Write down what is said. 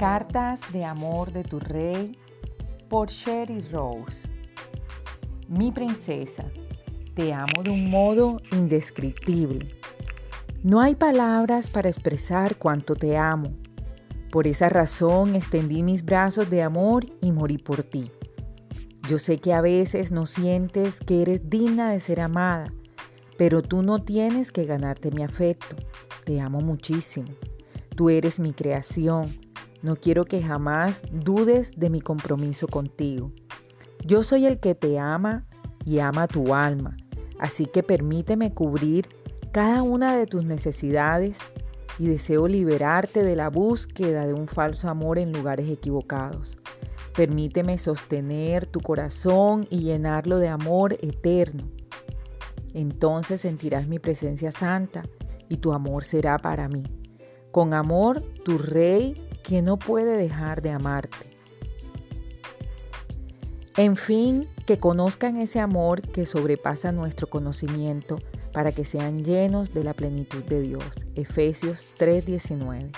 Cartas de amor de tu rey por Sherry Rose. Mi princesa, te amo de un modo indescriptible. No hay palabras para expresar cuánto te amo. Por esa razón extendí mis brazos de amor y morí por ti. Yo sé que a veces no sientes que eres digna de ser amada, pero tú no tienes que ganarte mi afecto. Te amo muchísimo. Tú eres mi creación. No quiero que jamás dudes de mi compromiso contigo. Yo soy el que te ama y ama tu alma, así que permíteme cubrir cada una de tus necesidades y deseo liberarte de la búsqueda de un falso amor en lugares equivocados. Permíteme sostener tu corazón y llenarlo de amor eterno. Entonces sentirás mi presencia santa y tu amor será para mí. Con amor, tu rey que no puede dejar de amarte. En fin, que conozcan ese amor que sobrepasa nuestro conocimiento para que sean llenos de la plenitud de Dios. Efesios 3:19.